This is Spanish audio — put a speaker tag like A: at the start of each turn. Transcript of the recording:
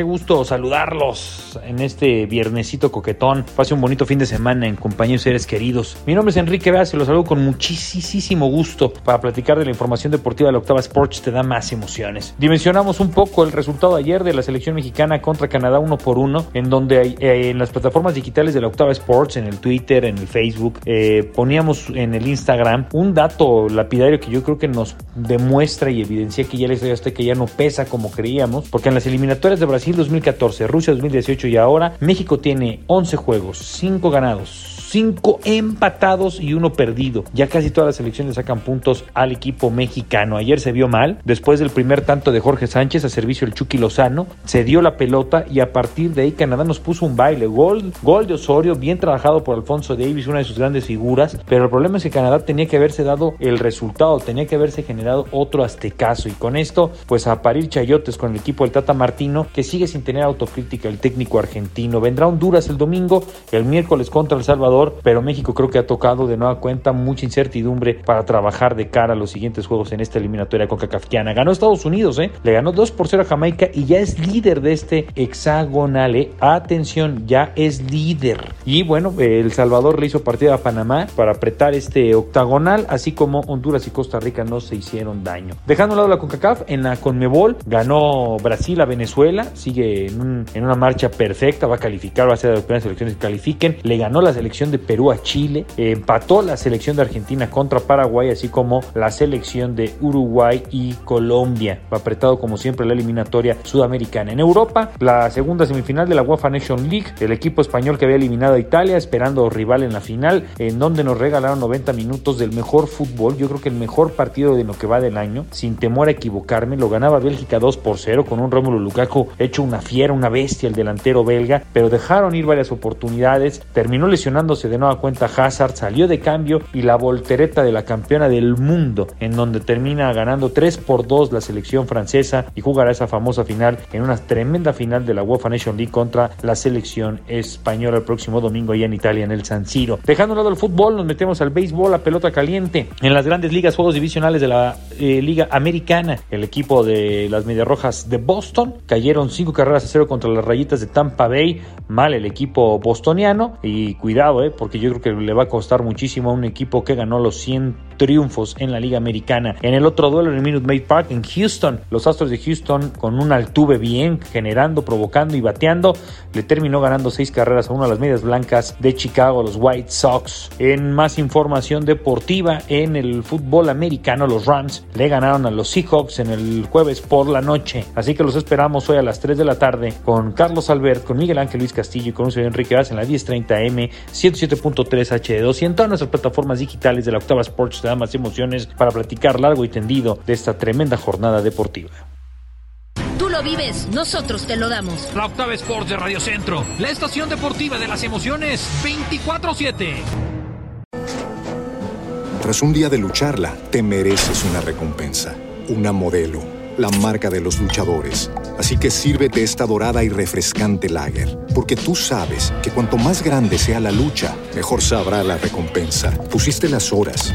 A: Qué gusto saludarlos en este viernesito coquetón. Pase un bonito fin de semana en compañía de seres queridos. Mi nombre es Enrique Vaz y los saludo con muchísimo gusto para platicar de la información deportiva de la Octava Sports te da más emociones. Dimensionamos un poco el resultado ayer de la selección mexicana contra Canadá uno por uno, en donde eh, en las plataformas digitales de la Octava Sports, en el Twitter, en el Facebook, eh, poníamos en el Instagram un dato lapidario que yo creo que nos demuestra y evidencia que ya les doy hasta que ya no pesa como creíamos, porque en las eliminatorias de Brasil Brasil 2014, Rusia 2018 y ahora México tiene 11 juegos, 5 ganados, 5 empatados y uno perdido. Ya casi todas las selecciones sacan puntos al equipo mexicano. Ayer se vio mal, después del primer tanto de Jorge Sánchez a servicio del Chucky Lozano, se dio la pelota y a partir de ahí Canadá nos puso un baile. Gol, gol de Osorio, bien trabajado por Alfonso Davis, una de sus grandes figuras, pero el problema es que Canadá tenía que haberse dado el resultado, tenía que haberse generado otro aztecaso y con esto pues a parir chayotes con el equipo del Tata Martino que sigue sin tener autocrítica el técnico argentino. Vendrá Honduras el domingo, el miércoles contra El Salvador pero México creo que ha tocado de nueva cuenta mucha incertidumbre para trabajar de cara a los siguientes juegos en esta eliminatoria con Cacafquiana. Ganó Estados Unidos, ¿eh? Le ganó 2 por 0 a Jamaica y ya es líder de este hexagonal, ¿eh? Atención, ya es líder. Y bueno, El Salvador le hizo partido a Panamá para apretar este octagonal, así como Honduras y Costa Rica no se hicieron daño. Dejando a lado la CONCACAF, en la CONMEBOL ganó Brasil a Venezuela, sigue en, en una marcha perfecta, va a calificar, va a ser de las primeras selecciones que califiquen. Le ganó la selección de Perú a Chile, empató la selección de Argentina contra Paraguay, así como la selección de Uruguay y Colombia. Va apretado como siempre la eliminatoria sudamericana. En Europa, la segunda semifinal de la UEFA Nation League, el equipo español que había eliminado a Italia, esperando rival en la final, en donde nos regalaron 90 minutos del mejor fútbol, yo creo que el mejor partido de lo que va del año, sin temor a equivocarme, lo ganaba Bélgica 2 por 0 con un Rómulo Lukaku hecho una fiera, una bestia el delantero belga, pero dejaron ir varias oportunidades, terminó lesionándose de nueva cuenta Hazard, salió de cambio y la voltereta de la campeona del mundo, en donde termina ganando 3 por 2 la selección francesa y jugará esa famosa final en una tremenda final de la UEFA Nation League contra la selección española el próximo domingo allá en Italia en el San Siro. Dejando lado el fútbol, nos metemos al béisbol, a pelota caliente. En las grandes ligas, juegos divisionales de la eh, Liga Americana, el equipo de las Medias Rojas de Boston cayeron 5 carreras a 0 contra las rayitas de Tampa Bay. Mal el equipo bostoniano y cuidado, eh, porque yo creo que le va a costar muchísimo a un equipo que ganó los 100 triunfos en la Liga Americana. En el otro duelo en el Minute Maid Park en Houston, los Astros de Houston con un altuve bien, generando, provocando y bateando, le terminó ganando seis carreras a una de las medias blancas de Chicago, los White Sox. En más información deportiva, en el fútbol americano, los Rams le ganaron a los Seahawks en el jueves por la noche. Así que los esperamos hoy a las 3 de la tarde con Carlos Albert, con Miguel Ángel Luis Castillo y con un Enrique Vaz en la 10:30 M, 107.3 HD2 y en todas nuestras plataformas digitales de la Octava Sports da más emociones para platicar largo y tendido de esta tremenda jornada deportiva.
B: Tú lo vives, nosotros te lo damos.
C: La Octava Sports de Radio Centro, la estación deportiva de las emociones 24-7.
D: Tras un día de lucharla, te mereces una recompensa, una modelo, la marca de los luchadores. Así que sírvete esta dorada y refrescante lager, porque tú sabes que cuanto más grande sea la lucha, mejor sabrá la recompensa. Pusiste las horas,